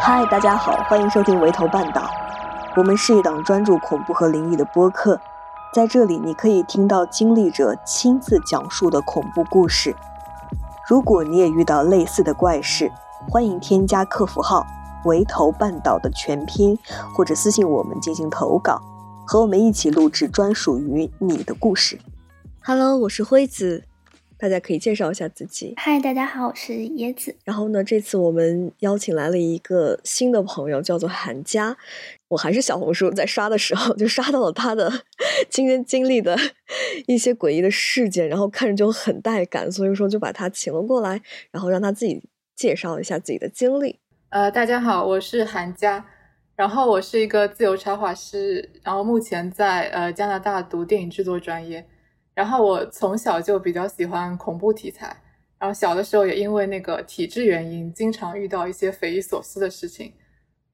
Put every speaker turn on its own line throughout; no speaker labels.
嗨，大家好，欢迎收听《围头半岛》。我们是一档专注恐怖和灵异的播客，在这里你可以听到经历者亲自讲述的恐怖故事。如果你也遇到类似的怪事，欢迎添加客服号“围头半岛”的全拼，或者私信我们进行投稿，和我们一起录制专属于你的故事。Hello，我是辉子。大家可以介绍一下自己。
嗨，大家好，我是椰子。
然后呢，这次我们邀请来了一个新的朋友，叫做韩佳。我还是小红书在刷的时候，就刷到了他的 亲身经历的 一些诡异的事件，然后看着就很带感，所以说就把他请了过来，然后让他自己介绍一下自己的经历。
呃，大家好，我是韩佳，然后我是一个自由插画师，然后目前在呃加拿大读电影制作专业。然后我从小就比较喜欢恐怖题材，然后小的时候也因为那个体质原因，经常遇到一些匪夷所思的事情，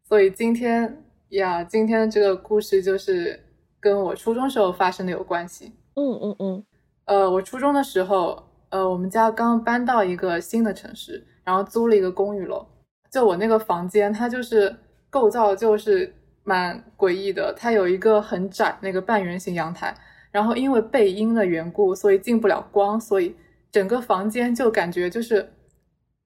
所以今天呀，今天这个故事就是跟我初中时候发生的有关系。
嗯嗯嗯，
呃，我初中的时候，呃，我们家刚搬到一个新的城市，然后租了一个公寓楼，就我那个房间，它就是构造就是蛮诡异的，它有一个很窄那个半圆形阳台。然后因为背阴的缘故，所以进不了光，所以整个房间就感觉就是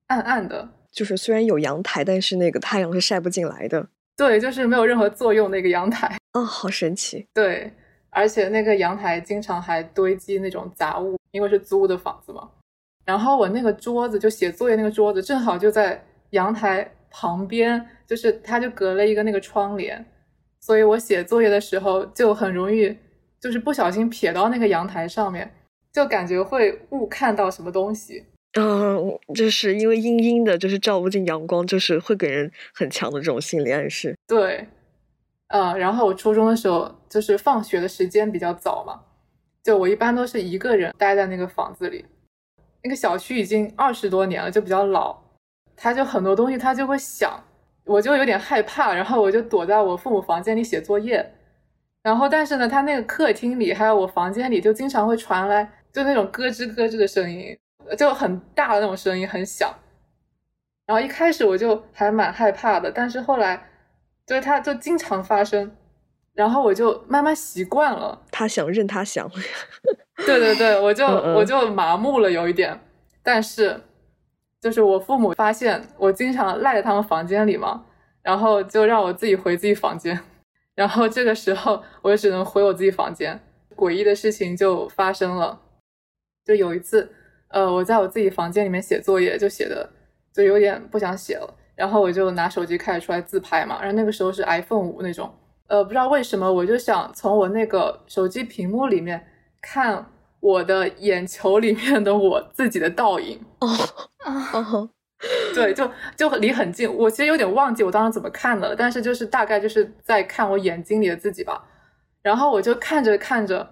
暗暗的。
就是虽然有阳台，但是那个太阳是晒不进来的。
对，就是没有任何作用那个阳台。
哦，好神奇。
对，而且那个阳台经常还堆积那种杂物，因为是租的房子嘛。然后我那个桌子，就写作业那个桌子，正好就在阳台旁边，就是它就隔了一个那个窗帘，所以我写作业的时候就很容易。就是不小心瞥到那个阳台上面，就感觉会误看到什么东西。
嗯，就是因为阴阴的，就是照不进阳光，就是会给人很强的这种心理暗示。
对，嗯，然后我初中的时候，就是放学的时间比较早嘛，就我一般都是一个人待在那个房子里。那个小区已经二十多年了，就比较老，它就很多东西它就会响，我就有点害怕，然后我就躲在我父母房间里写作业。然后，但是呢，他那个客厅里还有我房间里，就经常会传来就那种咯吱咯吱的声音，就很大的那种声音，很响。然后一开始我就还蛮害怕的，但是后来就是它就经常发生，然后我就慢慢习惯了。
他想任他想，
对对对，我就我就麻木了有一点。但是就是我父母发现我经常赖在他们房间里嘛，然后就让我自己回自己房间。然后这个时候，我就只能回我自己房间。诡异的事情就发生了，就有一次，呃，我在我自己房间里面写作业，就写的就有点不想写了。然后我就拿手机开始出来自拍嘛。然后那个时候是 iPhone 五那种，呃，不知道为什么，我就想从我那个手机屏幕里面看我的眼球里面的我自己的倒影。
哦哦。
对，就就离很近。我其实有点忘记我当时怎么看的，但是就是大概就是在看我眼睛里的自己吧。然后我就看着看着，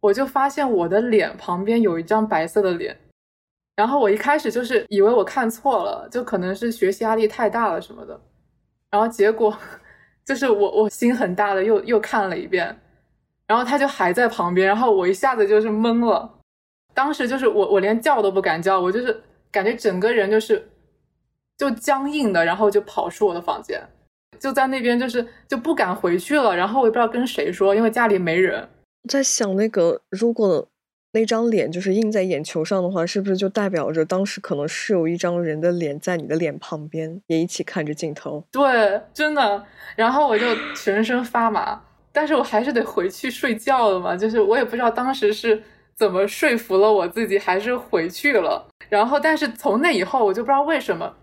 我就发现我的脸旁边有一张白色的脸。然后我一开始就是以为我看错了，就可能是学习压力太大了什么的。然后结果就是我我心很大的又又看了一遍，然后他就还在旁边，然后我一下子就是懵了。当时就是我我连叫都不敢叫，我就是感觉整个人就是。就僵硬的，然后就跑出我的房间，就在那边就是就不敢回去了。然后我也不知道跟谁说，因为家里没人。
在想那个，如果那张脸就是印在眼球上的话，是不是就代表着当时可能是有一张人的脸在你的脸旁边，也一起看着镜头？
对，真的。然后我就全身发麻，但是我还是得回去睡觉了嘛。就是我也不知道当时是怎么说服了我自己，还是回去了。然后，但是从那以后，我就不知道为什么。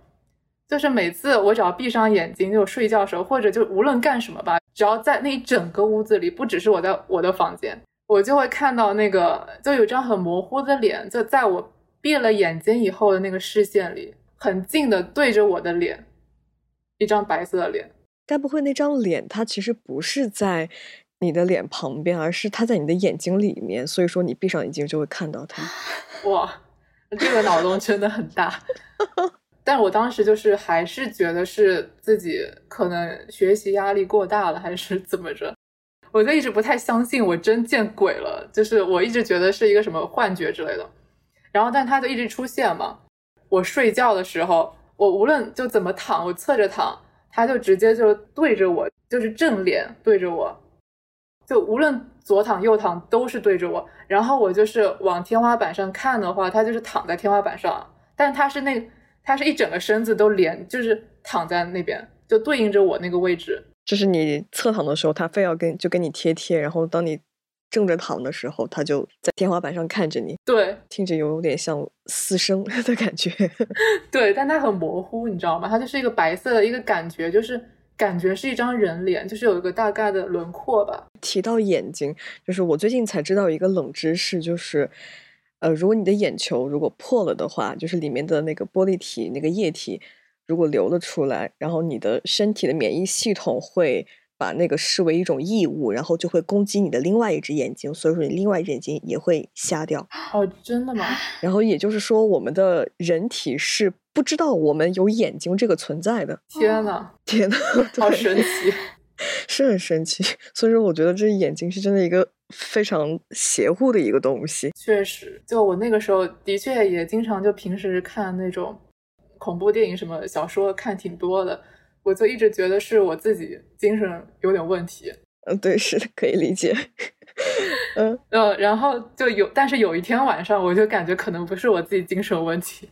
就是每次我只要闭上眼睛，就睡觉的时候，或者就无论干什么吧，只要在那一整个屋子里，不只是我在我的房间，我就会看到那个，就有张很模糊的脸，就在我闭了眼睛以后的那个视线里，很近的对着我的脸，一张白色的脸。
该不会那张脸它其实不是在你的脸旁边，而是它在你的眼睛里面，所以说你闭上眼睛就会看到它。
哇，这个脑洞真的很大。但我当时就是还是觉得是自己可能学习压力过大了，还是怎么着，我就一直不太相信我真见鬼了，就是我一直觉得是一个什么幻觉之类的。然后，但它就一直出现嘛。我睡觉的时候，我无论就怎么躺，我侧着躺，他就直接就对着我，就是正脸对着我，就无论左躺右躺都是对着我。然后我就是往天花板上看的话，他就是躺在天花板上，但他是那他是一整个身子都连，就是躺在那边，就对应着我那个位置。
就是你侧躺的时候，他非要跟就跟你贴贴，然后当你正着躺的时候，他就在天花板上看着你。
对，
听着有点像私生 的感觉。
对，但它很模糊，你知道吗？它就是一个白色的一个感觉，就是感觉是一张人脸，就是有一个大概的轮廓吧。
提到眼睛，就是我最近才知道一个冷知识，就是呃，如果你的眼球如果破了的话，就是里面的那个玻璃体那个液体。如果流了出来，然后你的身体的免疫系统会把那个视为一种异物，然后就会攻击你的另外一只眼睛，所以说你另外一只眼睛也会瞎掉。
哦，真的吗？
然后也就是说，我们的人体是不知道我们有眼睛这个存在的。
天呐，
天呐，
好神奇，
是很神奇。所以说，我觉得这眼睛是真的一个非常邪乎的一个东西。
确实，就我那个时候的确也经常就平时看那种。恐怖电影什么小说看挺多的，我就一直觉得是我自己精神有点问题。
嗯，对，是的，可以理解。嗯
呃，然后就有，但是有一天晚上，我就感觉可能不是我自己精神问题。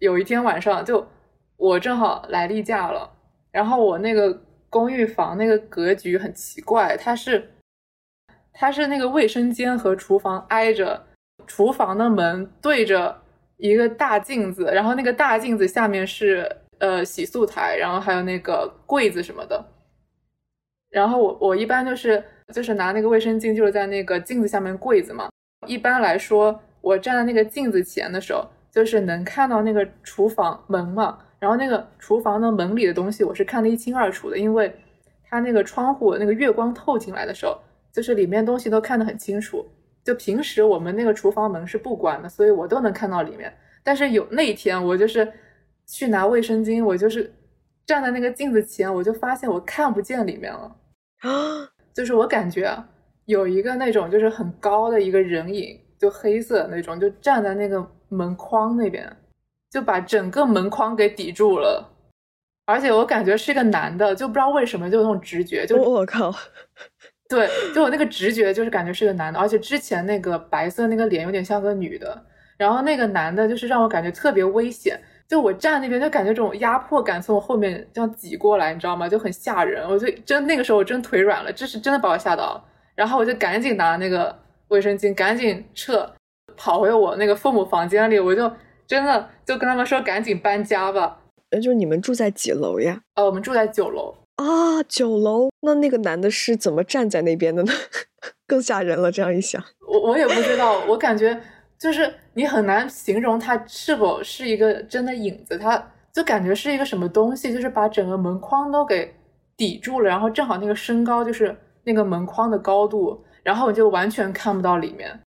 有一天晚上，就我正好来例假了，然后我那个公寓房那个格局很奇怪，它是它是那个卫生间和厨房挨着，厨房的门对着。一个大镜子，然后那个大镜子下面是呃洗漱台，然后还有那个柜子什么的。然后我我一般就是就是拿那个卫生巾，就是在那个镜子下面柜子嘛。一般来说，我站在那个镜子前的时候，就是能看到那个厨房门嘛。然后那个厨房的门里的东西，我是看得一清二楚的，因为它那个窗户那个月光透进来的时候，就是里面东西都看得很清楚。就平时我们那个厨房门是不关的，所以我都能看到里面。但是有那一天，我就是去拿卫生巾，我就是站在那个镜子前，我就发现我看不见里面了。啊，就是我感觉有一个那种就是很高的一个人影，就黑色那种，就站在那个门框那边，就把整个门框给抵住了。而且我感觉是个男的，就不知道为什么就那种直觉，就
我靠。
对，就我那个直觉就是感觉是个男的，而且之前那个白色那个脸有点像个女的，然后那个男的就是让我感觉特别危险，就我站那边就感觉这种压迫感从我后面这样挤过来，你知道吗？就很吓人，我就真那个时候我真腿软了，这是真的把我吓到，然后我就赶紧拿那个卫生巾，赶紧撤，跑回我那个父母房间里，我就真的就跟他们说赶紧搬家吧。
呃，就是你们住在几楼呀？
呃，我们住在九楼。
啊，九楼，那那个男的是怎么站在那边的呢？更吓人了。这样一想，
我我也不知道，我感觉就是你很难形容他是否是一个真的影子，他就感觉是一个什么东西，就是把整个门框都给抵住了，然后正好那个身高就是那个门框的高度，然后我就完全看不到里面。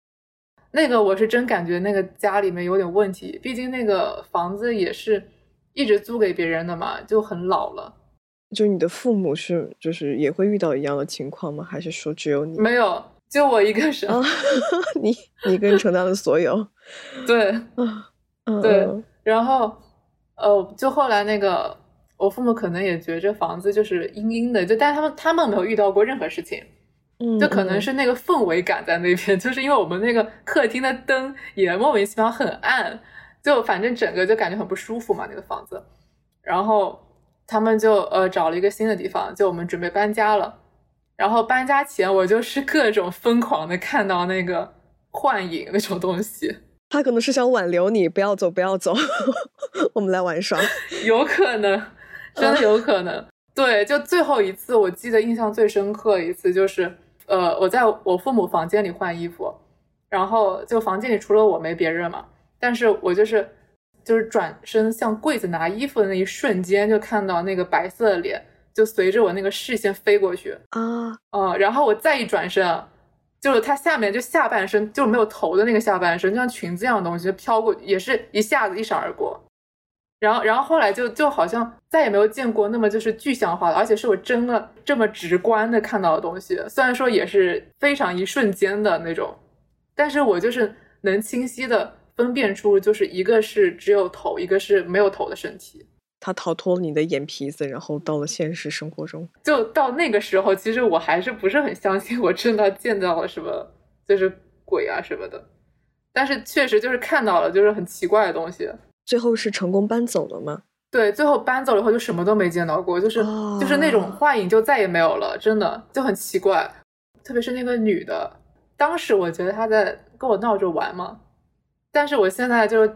那个我是真感觉那个家里面有点问题，毕竟那个房子也是一直租给别人的嘛，就很老了。
就你的父母是，就是也会遇到一样的情况吗？还是说只有你？
没有，就我一个人。
你你一个人承担了所有。
对，啊，对。然后，呃，就后来那个，我父母可能也觉得这房子就是阴阴的，就但他们他们没有遇到过任何事情。
嗯，
就可能是那个氛围感在那边，就是因为我们那个客厅的灯也莫名其妙很暗，就反正整个就感觉很不舒服嘛，那个房子。然后。他们就呃找了一个新的地方，就我们准备搬家了。然后搬家前，我就是各种疯狂的看到那个幻影那种东西。
他可能是想挽留你，不要走，不要走，我们来玩耍。
有可能，真的有可能。对，就最后一次，我记得印象最深刻一次就是，呃，我在我父母房间里换衣服，然后就房间里除了我没别人嘛，但是我就是。就是转身向柜子拿衣服的那一瞬间，就看到那个白色的脸，就随着我那个视线飞过去
啊，
嗯，然后我再一转身，就是它下面就下半身，就是没有头的那个下半身，就像裙子一样的东西飘过，也是一下子一闪而过。然后，然后后来就就好像再也没有见过那么就是具象化的，而且是我真的这么直观的看到的东西。虽然说也是非常一瞬间的那种，但是我就是能清晰的。分辨出就是一个是只有头，一个是没有头的身体。
他逃脱了你的眼皮子，然后到了现实生活中。
就到那个时候，其实我还是不是很相信我真的见到了什么，就是鬼啊什么的。但是确实就是看到了，就是很奇怪的东西。
最后是成功搬走了吗？
对，最后搬走了以后就什么都没见到过，就是就是那种幻影就再也没有了，真的就很奇怪。特别是那个女的，当时我觉得她在跟我闹着玩嘛，但是我现在就。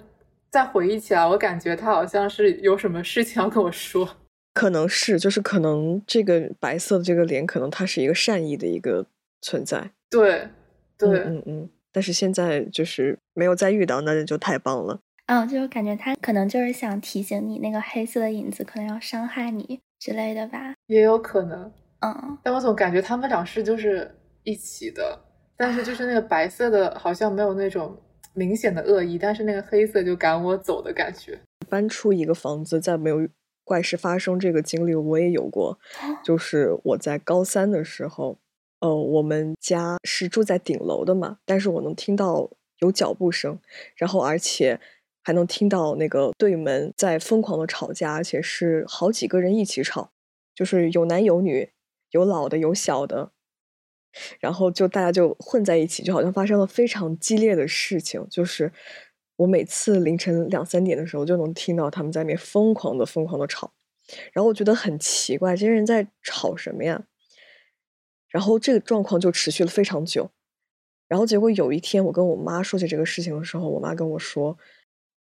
再回忆起来，我感觉他好像是有什么事情要跟我说，
可能是，就是可能这个白色的这个脸，可能它是一个善意的一个存在。
对，对，
嗯嗯。但是现在就是没有再遇到，那就太棒了。
嗯，就是感觉他可能就是想提醒你，那个黑色的影子可能要伤害你之类的吧。
也有可能，
嗯。
但我总感觉他们俩是就是一起的，但是就是那个白色的，好像没有那种。明显的恶意，但是那个黑色就赶我走的感觉。
搬出一个房子，再没有怪事发生这个经历，我也有过。就是我在高三的时候，呃，我们家是住在顶楼的嘛，但是我能听到有脚步声，然后而且还能听到那个对门在疯狂的吵架，而且是好几个人一起吵，就是有男有女，有老的有小的。然后就大家就混在一起，就好像发生了非常激烈的事情。就是我每次凌晨两三点的时候，就能听到他们在那边疯狂的、疯狂的吵。然后我觉得很奇怪，这些人在吵什么呀？然后这个状况就持续了非常久。然后结果有一天，我跟我妈说起这个事情的时候，我妈跟我说，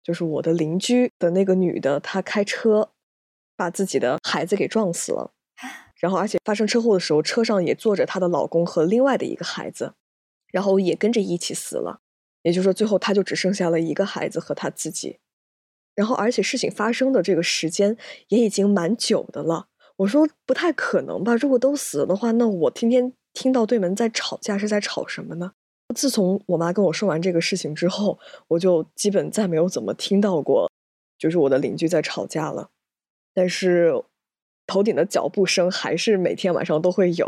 就是我的邻居的那个女的，她开车把自己的孩子给撞死了。然后，而且发生车祸的时候，车上也坐着她的老公和另外的一个孩子，然后也跟着一起死了。也就是说，最后她就只剩下了一个孩子和她自己。然后，而且事情发生的这个时间也已经蛮久的了。我说不太可能吧？如果都死了的话，那我天天听到对门在吵架，是在吵什么呢？自从我妈跟我说完这个事情之后，我就基本再没有怎么听到过，就是我的邻居在吵架了。但是。头顶的脚步声还是每天晚上都会有，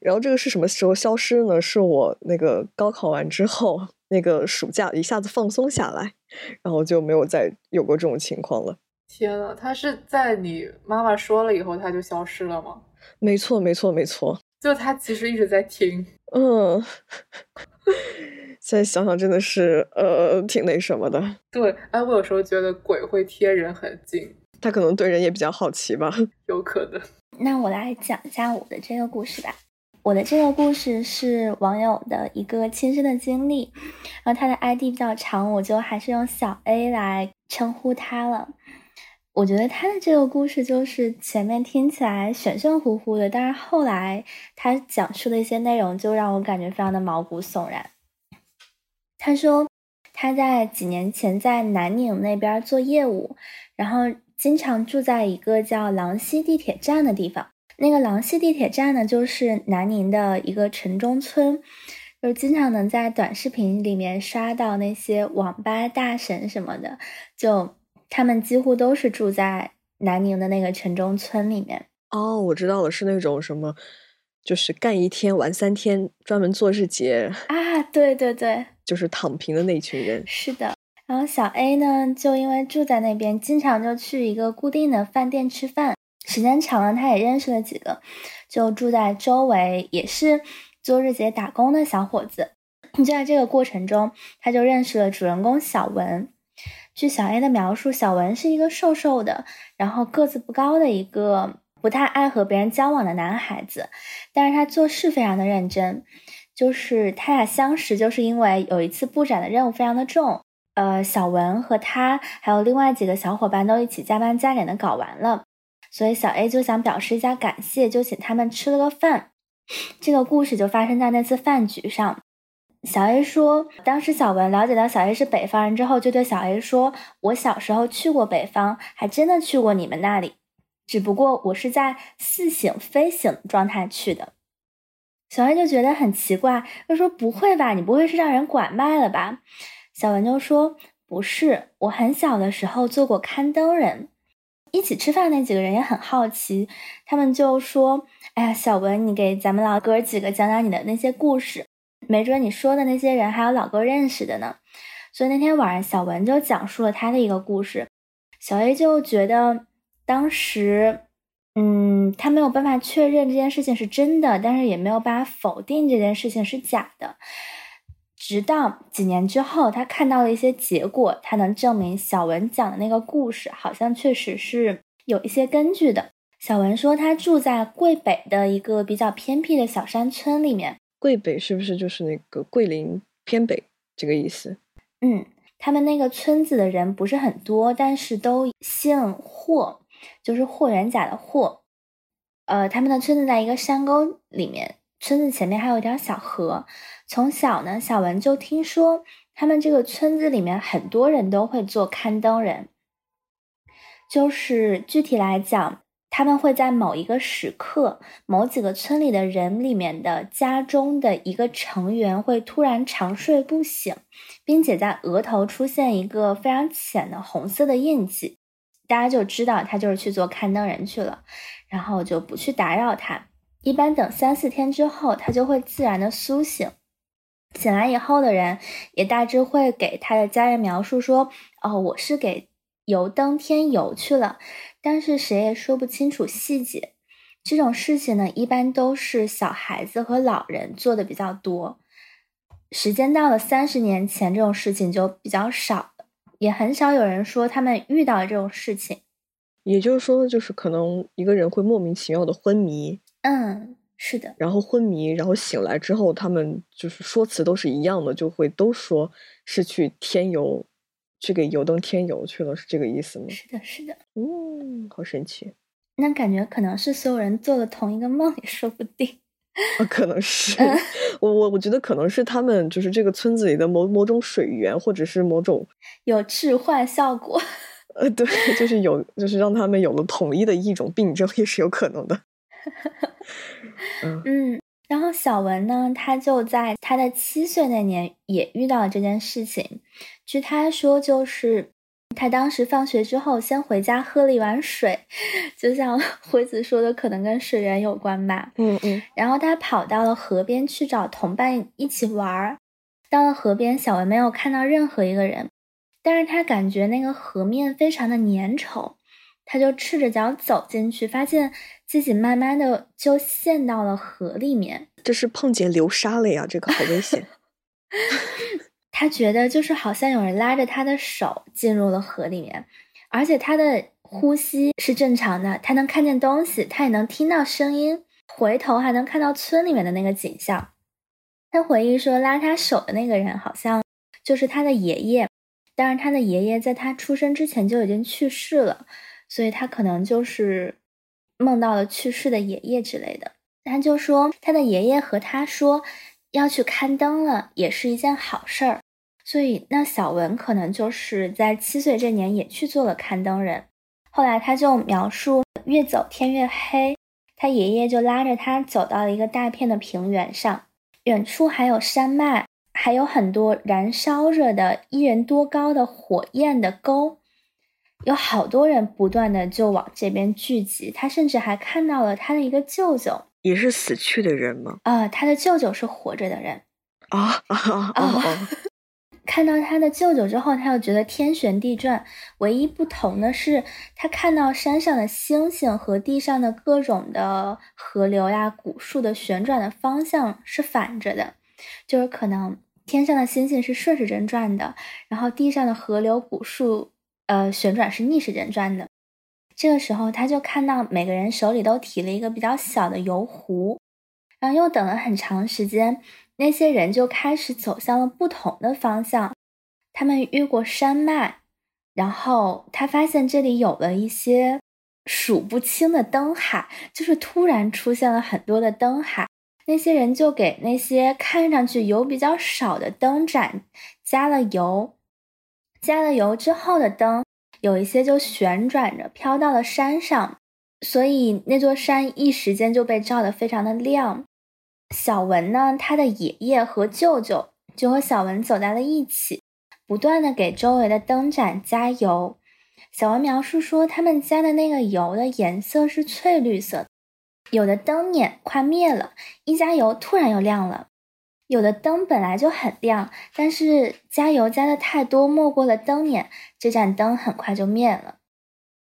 然后这个是什么时候消失呢？是我那个高考完之后，那个暑假一下子放松下来，然后就没有再有过这种情况了。
天呐，他是在你妈妈说了以后他就消失了吗？
没错，没错，没错。
就他其实一直在听。
嗯，现在想想真的是呃挺那什么的。
对，哎，我有时候觉得鬼会贴人很近。
他可能对人也比较好奇吧，
有可能。
那我来讲一下我的这个故事吧。我的这个故事是网友的一个亲身的经历，然后他的 ID 比较长，我就还是用小 A 来称呼他了。我觉得他的这个故事就是前面听起来玄玄乎乎的，但是后来他讲述的一些内容就让我感觉非常的毛骨悚然。他说他在几年前在南宁那边做业务，然后。经常住在一个叫狼溪地铁站的地方。那个狼溪地铁站呢，就是南宁的一个城中村，就经常能在短视频里面刷到那些网吧大神什么的，就他们几乎都是住在南宁的那个城中村里面。
哦，我知道了，是那种什么，就是干一天玩三天，专门做日结
啊，对对对，
就是躺平的那群人。
是的。然后小 A 呢，就因为住在那边，经常就去一个固定的饭店吃饭。时间长了，他也认识了几个，就住在周围，也是做日结打工的小伙子。就在这个过程中，他就认识了主人公小文。据小 A 的描述，小文是一个瘦瘦的，然后个子不高的一个不太爱和别人交往的男孩子，但是他做事非常的认真。就是他俩相识，就是因为有一次布展的任务非常的重。呃，小文和他还有另外几个小伙伴都一起加班加点的搞完了，所以小 A 就想表示一下感谢，就请他们吃了个饭。这个故事就发生在那次饭局上。小 A 说，当时小文了解到小 A 是北方人之后，就对小 A 说：“我小时候去过北方，还真的去过你们那里，只不过我是在似醒非醒状态去的。”小 A 就觉得很奇怪，就说：“不会吧，你不会是让人拐卖了吧？”小文就说：“不是，我很小的时候做过看灯人。”一起吃饭那几个人也很好奇，他们就说：“哎呀，小文，你给咱们老哥几个讲讲你的那些故事，没准你说的那些人还有老哥认识的呢。”所以那天晚上，小文就讲述了他的一个故事。小 A 就觉得当时，嗯，他没有办法确认这件事情是真的，但是也没有办法否定这件事情是假的。直到几年之后，他看到了一些结果，他能证明小文讲的那个故事好像确实是有一些根据的。小文说，他住在桂北的一个比较偏僻的小山村里面。
桂北是不是就是那个桂林偏北这个意思？
嗯，他们那个村子的人不是很多，但是都姓霍，就是霍元甲的霍。呃，他们的村子在一个山沟里面，村子前面还有一条小河。从小呢，小文就听说他们这个村子里面很多人都会做看灯人，就是具体来讲，他们会在某一个时刻，某几个村里的人里面的家中的一个成员会突然长睡不醒，并且在额头出现一个非常浅的红色的印记，大家就知道他就是去做看灯人去了，然后就不去打扰他，一般等三四天之后，他就会自然的苏醒。醒来以后的人也大致会给他的家人描述说：“哦，我是给油灯添油去了。”但是谁也说不清楚细节。这种事情呢，一般都是小孩子和老人做的比较多。时间到了三十年前，这种事情就比较少了，也很少有人说他们遇到了这种事情。
也就是说，就是可能一个人会莫名其妙的昏迷。
嗯。是的，
然后昏迷，然后醒来之后，他们就是说辞都是一样的，就会都说是去添油，去给油灯添油去了，是这个意思吗？
是的，是的，
嗯，好神奇。
那感觉可能是所有人做了同一个梦也说不定。
啊，可能是我我我觉得可能是他们就是这个村子里的某某种水源，或者是某种
有置换效果。
呃，对，就是有，就是让他们有了统一的一种病症，也是有可能的。
嗯，然后小文呢，他就在他的七岁那年也遇到了这件事情。据他说，就是他当时放学之后先回家喝了一碗水，就像 辉子说的，可能跟水源有关吧。
嗯嗯。
然后他跑到了河边去找同伴一起玩儿。到了河边，小文没有看到任何一个人，但是他感觉那个河面非常的粘稠。他就赤着脚走进去，发现自己慢慢的就陷到了河里面。
这是碰见流沙了呀，这个好危险。
他觉得就是好像有人拉着他的手进入了河里面，而且他的呼吸是正常的，他能看见东西，他也能听到声音，回头还能看到村里面的那个景象。他回忆说，拉他手的那个人好像就是他的爷爷，但是他的爷爷在他出生之前就已经去世了。所以他可能就是梦到了去世的爷爷之类的。他就说他的爷爷和他说要去看灯了，也是一件好事儿。所以那小文可能就是在七岁这年也去做了看灯人。后来他就描述越走天越黑，他爷爷就拉着他走到了一个大片的平原上，远处还有山脉，还有很多燃烧着的一人多高的火焰的沟。有好多人不断的就往这边聚集，他甚至还看到了他的一个舅舅，
也是死去的人吗？
啊，他的舅舅是活着的人
啊啊啊！
看到他的舅舅之后，他又觉得天旋地转。唯一不同的是，他看到山上的星星和地上的各种的河流呀、古树的旋转的方向是反着的，就是可能天上的星星是顺时针转的，然后地上的河流、古树。呃，旋转是逆时针转的。这个时候，他就看到每个人手里都提了一个比较小的油壶，然后又等了很长时间，那些人就开始走向了不同的方向。他们越过山脉，然后他发现这里有了一些数不清的灯海，就是突然出现了很多的灯海。那些人就给那些看上去油比较少的灯盏加了油。加了油之后的灯，有一些就旋转着飘到了山上，所以那座山一时间就被照得非常的亮。小文呢，他的爷爷和舅舅就和小文走在了一起，不断的给周围的灯盏加油。小文描述说，他们加的那个油的颜色是翠绿色，有的灯捻快灭了，一加油突然又亮了。有的灯本来就很亮，但是加油加的太多，没过了灯捻，这盏灯很快就灭了。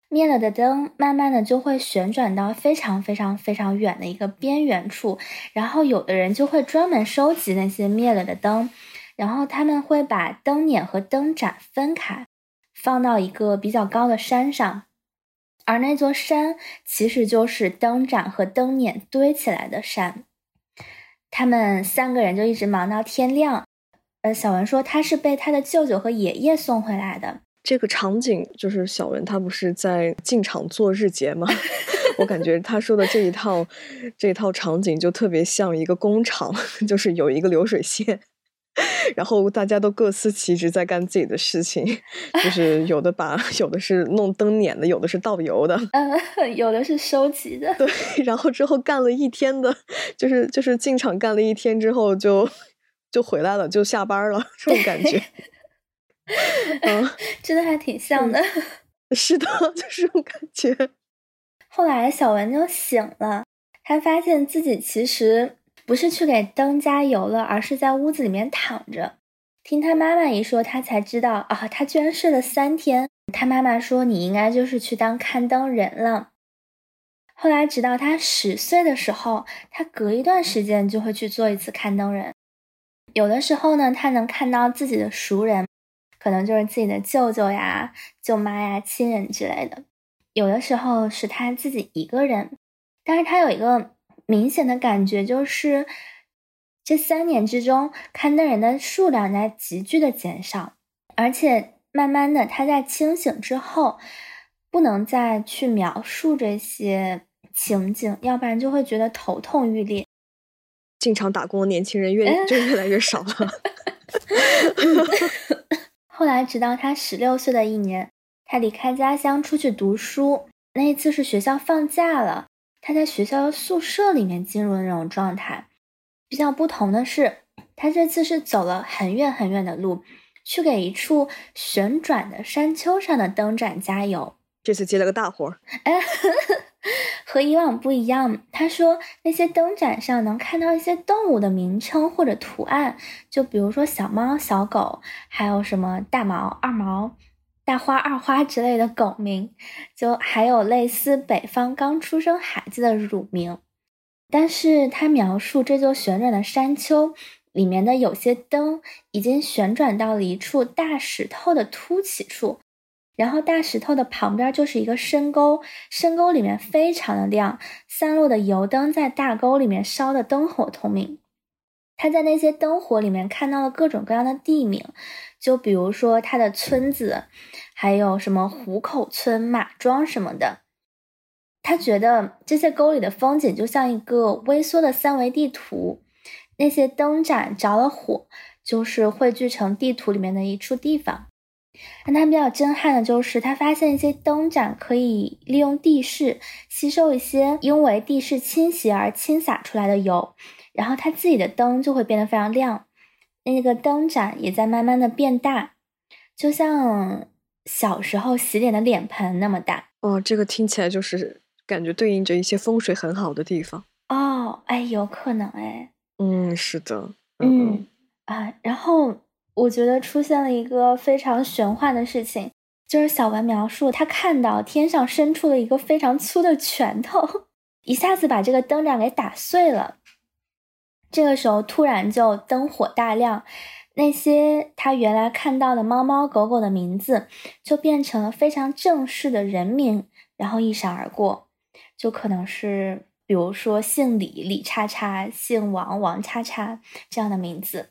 灭了的灯，慢慢的就会旋转到非常非常非常远的一个边缘处，然后有的人就会专门收集那些灭了的灯，然后他们会把灯捻和灯盏分开，放到一个比较高的山上，而那座山其实就是灯盏和灯捻堆起来的山。他们三个人就一直忙到天亮。呃，小文说他是被他的舅舅和爷爷送回来的。
这个场景就是小文他不是在进厂做日结吗？我感觉他说的这一套这一套场景就特别像一个工厂，就是有一个流水线。然后大家都各司其职，在干自己的事情，就是有的把，有的是弄灯捻的，有的是倒油的，
嗯，有的是收集的。
对，然后之后干了一天的，就是就是进厂干了一天之后，就就回来了，就下班了，这种感觉。
嗯，真的还挺像的。
是的，就是这种感觉。
后来小文就醒了，他发现自己其实。不是去给灯加油了，而是在屋子里面躺着。听他妈妈一说，他才知道啊，他居然睡了三天。他妈妈说：“你应该就是去当看灯人了。”后来，直到他十岁的时候，他隔一段时间就会去做一次看灯人。有的时候呢，他能看到自己的熟人，可能就是自己的舅舅呀、舅妈呀、亲人之类的。有的时候是他自己一个人，但是他有一个。明显的感觉就是，这三年之中，看灯人的数量在急剧的减少，而且慢慢的，他在清醒之后，不能再去描述这些情景，要不然就会觉得头痛欲裂。
进厂打工的年轻人越就越来越少了。
后来，直到他十六岁的一年，他离开家乡出去读书，那一次是学校放假了。他在学校的宿舍里面进入的那种状态，比较不同的是，他这次是走了很远很远的路，去给一处旋转的山丘上的灯盏加油。
这次接了个大活儿，
哎，和以往不一样。他说那些灯盏上能看到一些动物的名称或者图案，就比如说小猫、小狗，还有什么大毛、二毛。大花、二花之类的狗名，就还有类似北方刚出生孩子的乳名。但是他描述这座旋转的山丘里面的有些灯已经旋转到了一处大石头的凸起处，然后大石头的旁边就是一个深沟，深沟里面非常的亮，散落的油灯在大沟里面烧的灯火通明。他在那些灯火里面看到了各种各样的地名，就比如说他的村子，还有什么虎口村、马庄什么的。他觉得这些沟里的风景就像一个微缩的三维地图，那些灯盏着了火，就是汇聚成地图里面的一处地方。让他比较震撼的就是，他发现一些灯盏可以利用地势吸收一些因为地势倾斜而倾洒出来的油。然后他自己的灯就会变得非常亮，那个灯盏也在慢慢的变大，就像小时候洗脸的脸盆那么大。
哦，这个听起来就是感觉对应着一些风水很好的地方。
哦，哎，有可能哎。
嗯，是的。
嗯啊，然后我觉得出现了一个非常玄幻的事情，就是小文描述他看到天上伸出了一个非常粗的拳头，一下子把这个灯盏给打碎了。这个时候突然就灯火大亮，那些他原来看到的猫猫狗狗的名字就变成了非常正式的人名，然后一闪而过，就可能是比如说姓李李叉叉，姓王王叉叉这样的名字。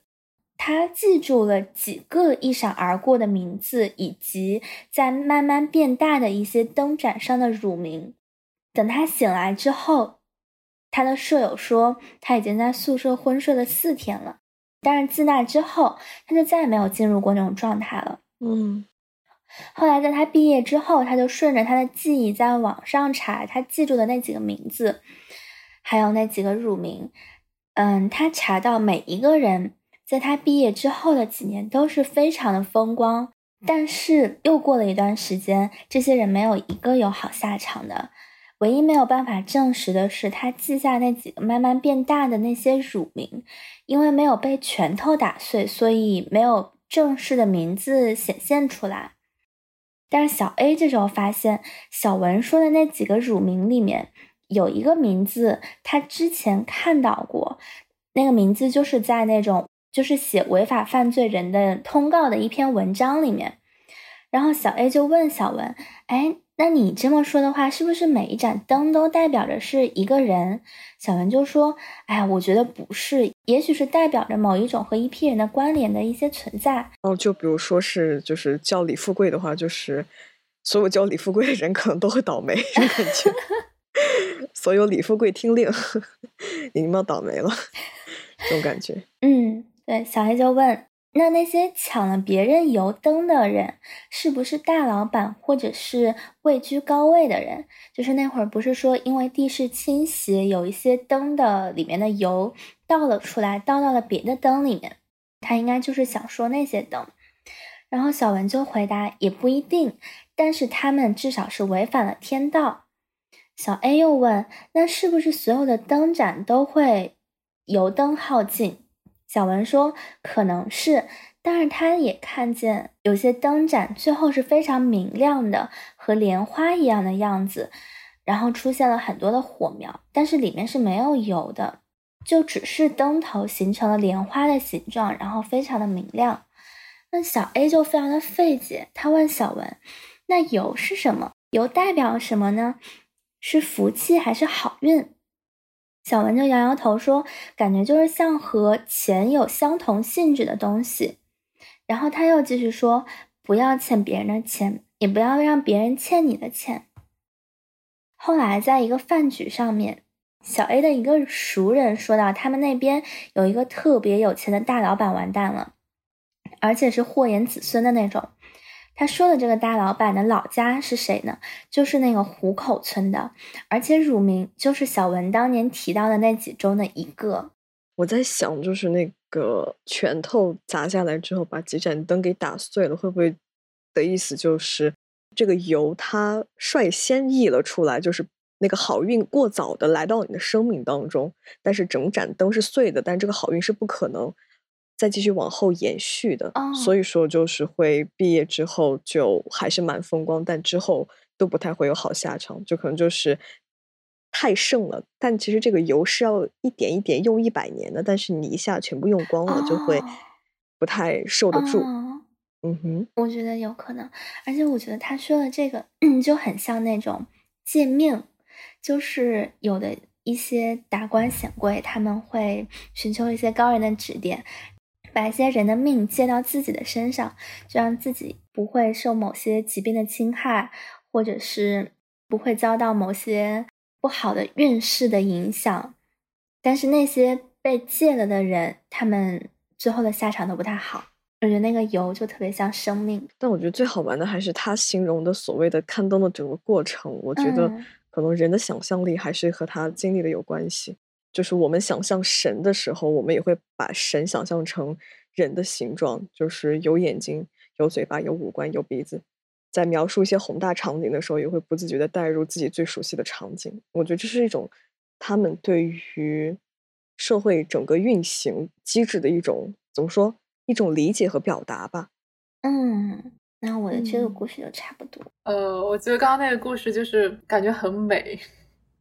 他记住了几个一闪而过的名字，以及在慢慢变大的一些灯盏上的乳名。等他醒来之后。他的舍友说，他已经在宿舍昏睡了四天了，但是自那之后，他就再也没有进入过那种状态了。
嗯，
后来在他毕业之后，他就顺着他的记忆在网上查他记住的那几个名字，还有那几个乳名。嗯，他查到每一个人在他毕业之后的几年都是非常的风光，但是又过了一段时间，这些人没有一个有好下场的。唯一没有办法证实的是，他记下那几个慢慢变大的那些乳名，因为没有被拳头打碎，所以没有正式的名字显现出来。但是小 A 这时候发现，小文说的那几个乳名里面有一个名字，他之前看到过，那个名字就是在那种就是写违法犯罪人的通告的一篇文章里面。然后小 A 就问小文：“哎。”那你这么说的话，是不是每一盏灯都代表着是一个人？小文就说：“哎呀，我觉得不是，也许是代表着某一种和一批人的关联的一些存在。”
哦，就比如说是，就是叫李富贵的话，就是所有叫李富贵的人可能都会倒霉，感觉。所有李富贵听令，你们要倒霉了，这种感觉。
嗯，对，小黑就问。那那些抢了别人油灯的人，是不是大老板或者是位居高位的人？就是那会儿不是说因为地势倾斜，有一些灯的里面的油倒了出来，倒到了别的灯里面，他应该就是想说那些灯。然后小文就回答也不一定，但是他们至少是违反了天道。小 A 又问，那是不是所有的灯盏都会油灯耗尽？小文说：“可能是，但是他也看见有些灯盏最后是非常明亮的，和莲花一样的样子，然后出现了很多的火苗，但是里面是没有油的，就只是灯头形成了莲花的形状，然后非常的明亮。那小 A 就非常的费解，他问小文：那油是什么？油代表什么呢？是福气还是好运？”小文就摇摇头说：“感觉就是像和钱有相同性质的东西。”然后他又继续说：“不要欠别人的钱，也不要让别人欠你的钱。”后来在一个饭局上面，小 A 的一个熟人说到，他们那边有一个特别有钱的大老板完蛋了，而且是祸延子孙的那种。他说的这个大老板的老家是谁呢？就是那个湖口村的，而且乳名就是小文当年提到的那几中的一个。
我在想，就是那个拳头砸下来之后，把几盏灯给打碎了，会不会的意思就是这个油它率先溢了出来，就是那个好运过早的来到你的生命当中，但是整盏灯是碎的，但这个好运是不可能。再继续往后延续的，所以说就是会毕业之后就还是蛮风光，但之后都不太会有好下场，就可能就是太盛了。但其实这个油是要一点一点用一百年的，但是你一下全部用光了，就会不太受得住。嗯哼，
我觉得有可能，而且我觉得他说的这个就很像那种借命，就是有的一些达官显贵他们会寻求一些高人的指点。把一些人的命借到自己的身上，就让自己不会受某些疾病的侵害，或者是不会遭到某些不好的运势的影响。但是那些被借了的人，他们最后的下场都不太好。我觉得那个油就特别像生命。
但我觉得最好玩的还是他形容的所谓的刊登的整个过程。我觉得可能人的想象力还是和他经历的有关系。就是我们想象神的时候，我们也会把神想象成人的形状，就是有眼睛、有嘴巴、有五官、有鼻子。在描述一些宏大场景的时候，也会不自觉的带入自己最熟悉的场景。我觉得这是一种他们对于社会整个运行机制的一种怎么说？一种理解和表达吧。
嗯，那我的这个故事就差不多。
呃，我觉得刚刚那个故事就是感觉很美。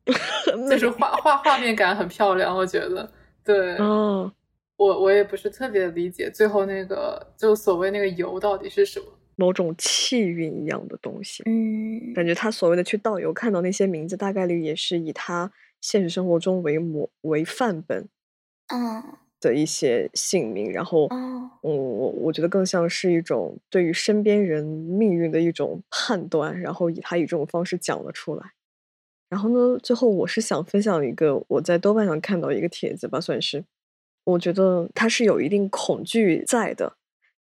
就是画画画面感很漂亮，我觉得对。
哦，
我我也不是特别理解最后那个就所谓那个油到底是什么，
某种气运一样的东西。
嗯，
感觉他所谓的去倒油看到那些名字，大概率也是以他现实生活中为模为范本，
嗯
的一些姓名。然后，
嗯，
我我觉得更像是一种对于身边人命运的一种判断，然后以他以这种方式讲了出来。然后呢？最后我是想分享一个我在豆瓣上看到一个帖子吧，算是，我觉得它是有一定恐惧在的，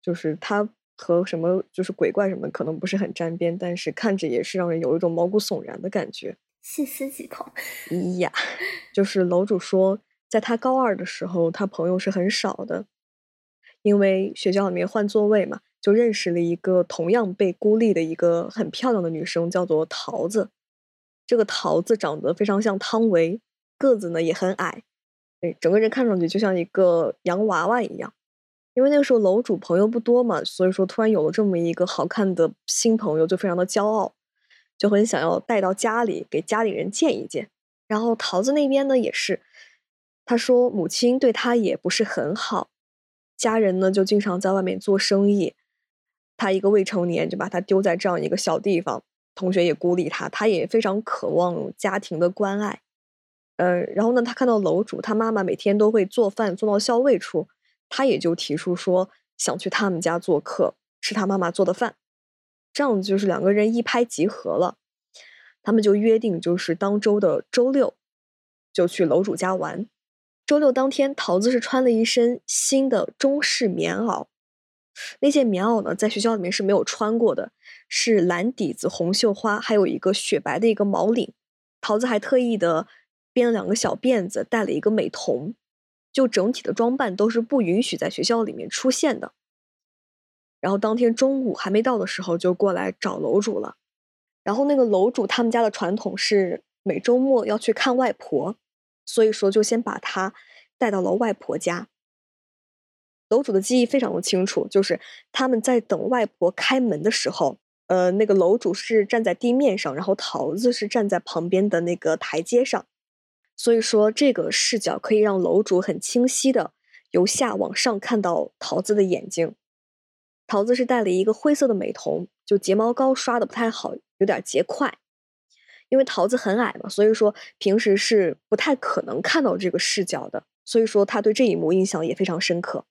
就是它和什么就是鬼怪什么可能不是很沾边，但是看着也是让人有一种毛骨悚然的感觉。
细思极恐。
咿呀，就是楼主说，在他高二的时候，他朋友是很少的，因为学校里面换座位嘛，就认识了一个同样被孤立的一个很漂亮的女生，叫做桃子。这个桃子长得非常像汤唯，个子呢也很矮，哎，整个人看上去就像一个洋娃娃一样。因为那个时候楼主朋友不多嘛，所以说突然有了这么一个好看的新朋友，就非常的骄傲，就很想要带到家里给家里人见一见。然后桃子那边呢也是，他说母亲对他也不是很好，家人呢就经常在外面做生意，他一个未成年就把他丢在这样一个小地方。同学也孤立他，他也非常渴望家庭的关爱。呃，然后呢，他看到楼主他妈妈每天都会做饭做到校尉处，他也就提出说想去他们家做客，吃他妈妈做的饭。这样就是两个人一拍即合了。他们就约定，就是当周的周六就去楼主家玩。周六当天，桃子是穿了一身新的中式棉袄。那件棉袄呢，在学校里面是没有穿过的，是蓝底子红绣花，还有一个雪白的一个毛领。桃子还特意的编了两个小辫子，戴了一个美瞳，就整体的装扮都是不允许在学校里面出现的。然后当天中午还没到的时候，就过来找楼主了。然后那个楼主他们家的传统是每周末要去看外婆，所以说就先把他带到了外婆家。楼主的记忆非常的清楚，就是他们在等外婆开门的时候，呃，那个楼主是站在地面上，然后桃子是站在旁边的那个台阶上，所以说这个视角可以让楼主很清晰的由下往上看到桃子的眼睛。桃子是戴了一个灰色的美瞳，就睫毛膏刷的不太好，有点结块。因为桃子很矮嘛，所以说平时是不太可能看到这个视角的，所以说他对这一幕印象也非常深刻。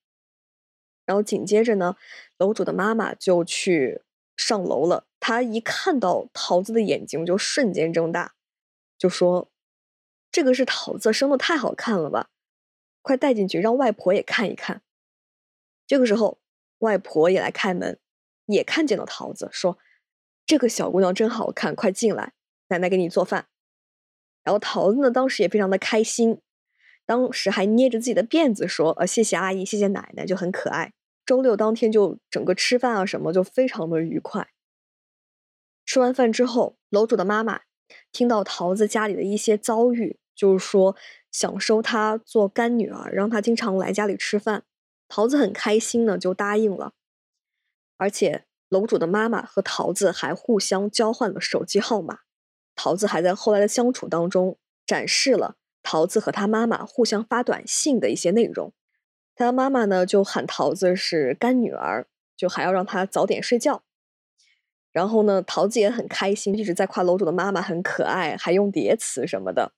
然后紧接着呢，楼主的妈妈就去上楼了。她一看到桃子的眼睛，就瞬间睁大，就说：“这个是桃子生的太好看了吧，快带进去让外婆也看一看。”这个时候，外婆也来开门，也看见了桃子，说：“这个小姑娘真好看，快进来，奶奶给你做饭。”然后桃子呢，当时也非常的开心，当时还捏着自己的辫子说：“呃，谢谢阿姨，谢谢奶奶，就很可爱。”周六当天就整个吃饭啊什么就非常的愉快。吃完饭之后，楼主的妈妈听到桃子家里的一些遭遇，就是说想收她做干女儿，让她经常来家里吃饭。桃子很开心呢，就答应了。而且楼主的妈妈和桃子还互相交换了手机号码。桃子还在后来的相处当中展示了桃子和她妈妈互相发短信的一些内容。他妈妈呢就喊桃子是干女儿，就还要让她早点睡觉。然后呢，桃子也很开心，一直在夸楼主的妈妈很可爱，还用叠词什么的。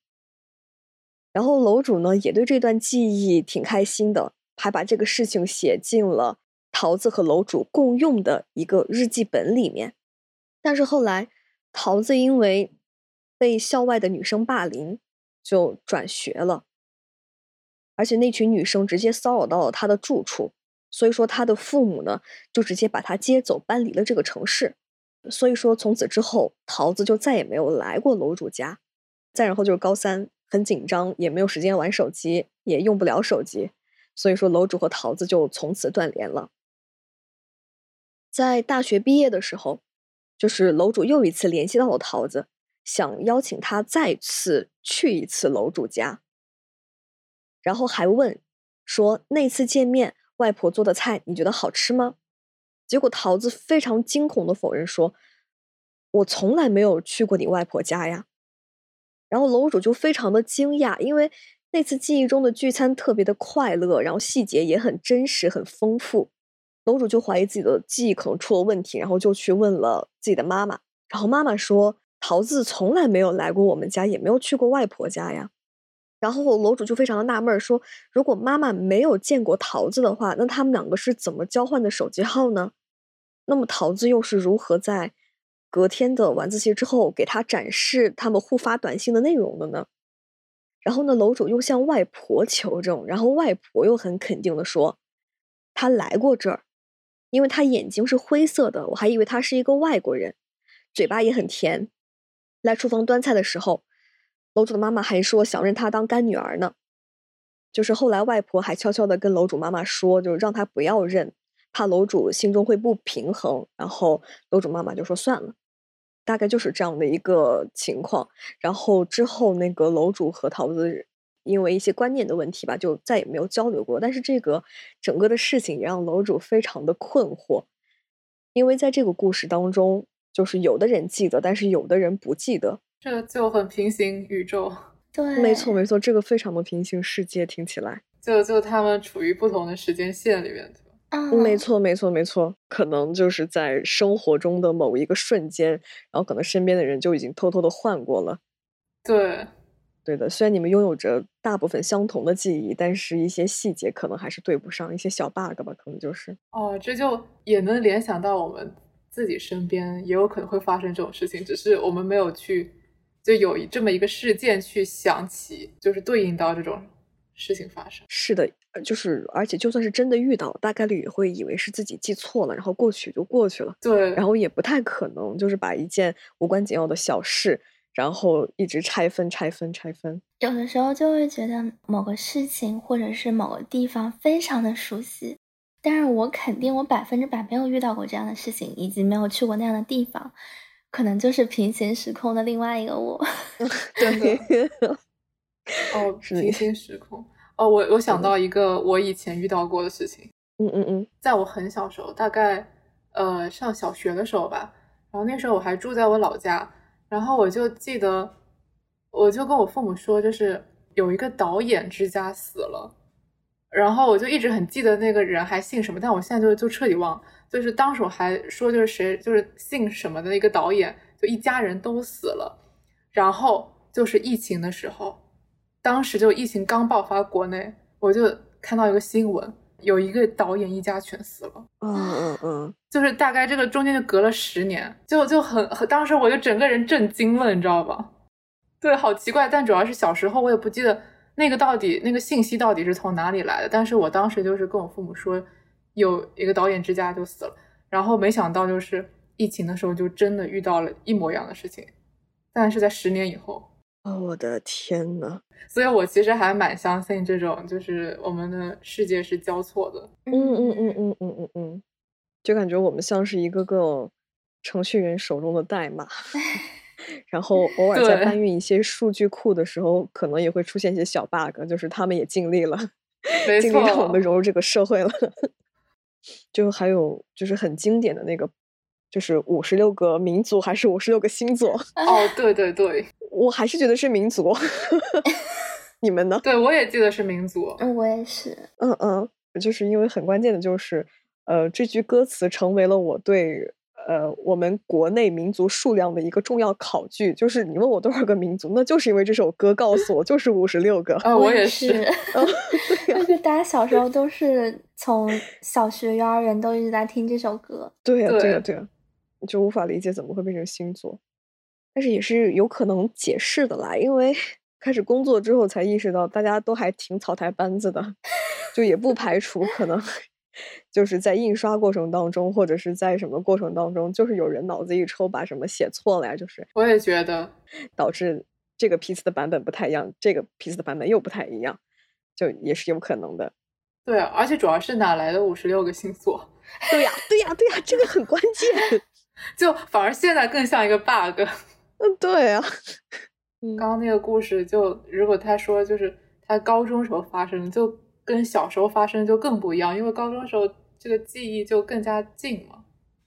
然后楼主呢也对这段记忆挺开心的，还把这个事情写进了桃子和楼主共用的一个日记本里面。但是后来，桃子因为被校外的女生霸凌，就转学了。而且那群女生直接骚扰到了他的住处，所以说他的父母呢就直接把他接走，搬离了这个城市。所以说从此之后，桃子就再也没有来过楼主家。再然后就是高三，很紧张，也没有时间玩手机，也用不了手机，所以说楼主和桃子就从此断联了。在大学毕业的时候，就是楼主又一次联系到了桃子，想邀请他再次去一次楼主家。然后还问，说那次见面，外婆做的菜你觉得好吃吗？结果桃子非常惊恐的否认说，我从来没有去过你外婆家呀。然后楼主就非常的惊讶，因为那次记忆中的聚餐特别的快乐，然后细节也很真实、很丰富。楼主就怀疑自己的记忆可能出了问题，然后就去问了自己的妈妈。然后妈妈说，桃子从来没有来过我们家，也没有去过外婆家呀。然后楼主就非常的纳闷说：“如果妈妈没有见过桃子的话，那他们两个是怎么交换的手机号呢？那么桃子又是如何在隔天的晚自习之后给他展示他们互发短信的内容的呢？”然后呢，楼主又向外婆求证，然后外婆又很肯定的说：“他来过这儿，因为他眼睛是灰色的，我还以为他是一个外国人，嘴巴也很甜，来厨房端菜的时候。”楼主的妈妈还说想认她当干女儿呢，就是后来外婆还悄悄的跟楼主妈妈说，就让她不要认，怕楼主心中会不平衡。然后楼主妈妈就说算了。大概就是这样的一个情况。然后之后那个楼主和桃子因为一些观念的问题吧，就再也没有交流过。但是这个整个的事情也让楼主非常的困惑，因为在这个故事当中，就是有的人记得，但是有的人不记得。
这个就很平行宇宙。
对，
没错没错，这个非常的平行世界，听起来。
就就他们处于不同的时间线里面，
啊，
没错，没错，没错，可能就是在生活中的某一个瞬间，然后可能身边的人就已经偷偷的换过了。
对，
对的。虽然你们拥有着大部分相同的记忆，但是一些细节可能还是对不上，一些小 bug 吧，可能就是。
哦，这就也能联想到我们自己身边也有可能会发生这种事情，只是我们没有去就有这么一个事件去想起，就是对应到这种。事情发生
是的，就是而且就算是真的遇到，大概率也会以为是自己记错了，然后过去就过去了。
对，
然后也不太可能就是把一件无关紧要的小事，然后一直拆分、拆分、拆分。
有的时候就会觉得某个事情或者是某个地方非常的熟悉，但是我肯定我百分之百没有遇到过这样的事情，以及没有去过那样的地方，可能就是平行时空的另外一个我。
对。
哦，平行时空哦，我我想到一个我以前遇到过的事情。
嗯嗯嗯，
在我很小时候，大概呃上小学的时候吧，然后那时候我还住在我老家，然后我就记得，我就跟我父母说，就是有一个导演之家死了，然后我就一直很记得那个人还姓什么，但我现在就就彻底忘了，就是当时我还说就是谁就是姓什么的那个导演，就一家人都死了，然后就是疫情的时候。当时就疫情刚爆发，国内我就看到一个新闻，有一个导演一家全死了。
嗯嗯嗯，
就是大概这个中间就隔了十年，就就很很，当时我就整个人震惊了，你知道吧？对，好奇怪。但主要是小时候我也不记得那个到底那个信息到底是从哪里来的。但是我当时就是跟我父母说，有一个导演之家就死了，然后没想到就是疫情的时候就真的遇到了一模一样的事情，但是在十年以后。
哦，我的天呐！
所以我其实还蛮相信这种，就是我们的世界是交错的。
嗯嗯嗯嗯嗯嗯嗯，就感觉我们像是一个个程序员手中的代码，然后偶尔在搬运一些数据库的时候，可能也会出现一些小 bug，就是他们也尽力了，尽力让我们融入这个社会了。就还有就是很经典的那个。就是五十六个民族还是五十六个星座？
哦，对对对，
我还是觉得是民族。你们呢？
对，我也记得是民族。
嗯，我也是。
嗯嗯，就是因为很关键的就是，呃，这句歌词成为了我对呃我们国内民族数量的一个重要考据。就是你问我多少个民族，那就是因为这首歌告诉我就是五十六个。
啊，
我
也是。
就是大家小时候都是从小学、幼儿园都一直在听这首歌。
对呀，对呀，对呀。就无法理解怎么会变成星座，但是也是有可能解释的啦。因为 开始工作之后才意识到，大家都还挺草台班子的，就也不排除可能就是在印刷过程当中，或者是在什么过程当中，就是有人脑子一抽把什么写错了呀。就是
我也觉得
导致这个批次的版本不太一样，这个批次的版本又不太一样，就也是有可能的。
对，而且主要是哪来的五十六个星座？
对呀，对呀，对呀，这个很关键。
就反而现在更像一个 bug，
嗯，对啊。
刚刚那个故事，就如果他说就是他高中时候发生，就跟小时候发生就更不一样，因为高中时候这个记忆就更加近嘛。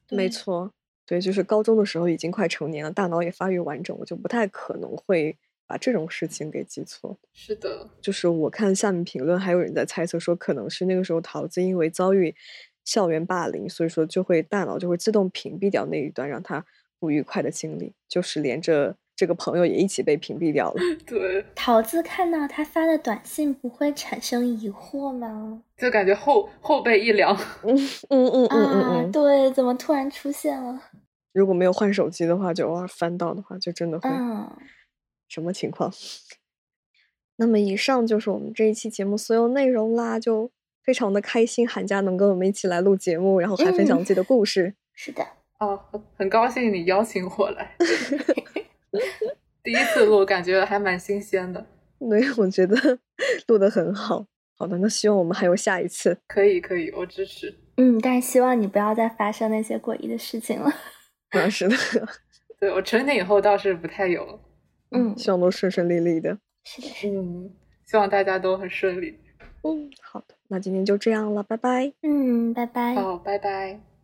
没错，对，就是高中的时候已经快成年了，大脑也发育完整，我就不太可能会把这种事情给记错。
是的，
就是我看下面评论，还有人在猜测说，可能是那个时候桃子因为遭遇。校园霸凌，所以说就会大脑就会自动屏蔽掉那一段让他不愉快的经历，就是连着这个朋友也一起被屏蔽掉了。
对，
桃子看到他发的短信不会产生疑惑吗？
就感觉后后背一凉。
嗯嗯嗯嗯嗯，
对，怎么突然出现了？
如果没有换手机的话，就偶尔翻到的话，就真的会。
嗯。
什么情况？那么以上就是我们这一期节目所有内容啦，就。非常的开心，寒假能跟我们一起来录节目，然后还分享自己的故事。
是的，
哦，很高兴你邀请我来，第一次录，感觉还蛮新鲜的。
对，我觉得录的很好。好的，那希望我们还有下一次。
可以，可以，我支持。
嗯，但是希望你不要再发生那些诡异的事情了。
啊，是的。
对我成年以后倒是不太有了。
嗯，
希望都顺顺利利的。
是的，
嗯，希望大家都很顺利。
嗯，好的，那今天就这样了，拜拜。
嗯，拜拜。
好，拜拜。